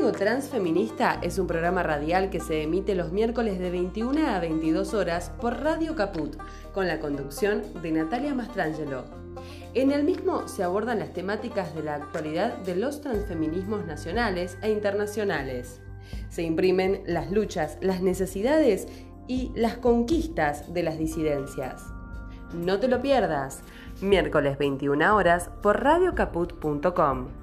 Código Transfeminista es un programa radial que se emite los miércoles de 21 a 22 horas por Radio Caput, con la conducción de Natalia Mastrangelo. En el mismo se abordan las temáticas de la actualidad de los transfeminismos nacionales e internacionales. Se imprimen las luchas, las necesidades y las conquistas de las disidencias. No te lo pierdas, miércoles 21 horas por radiocaput.com.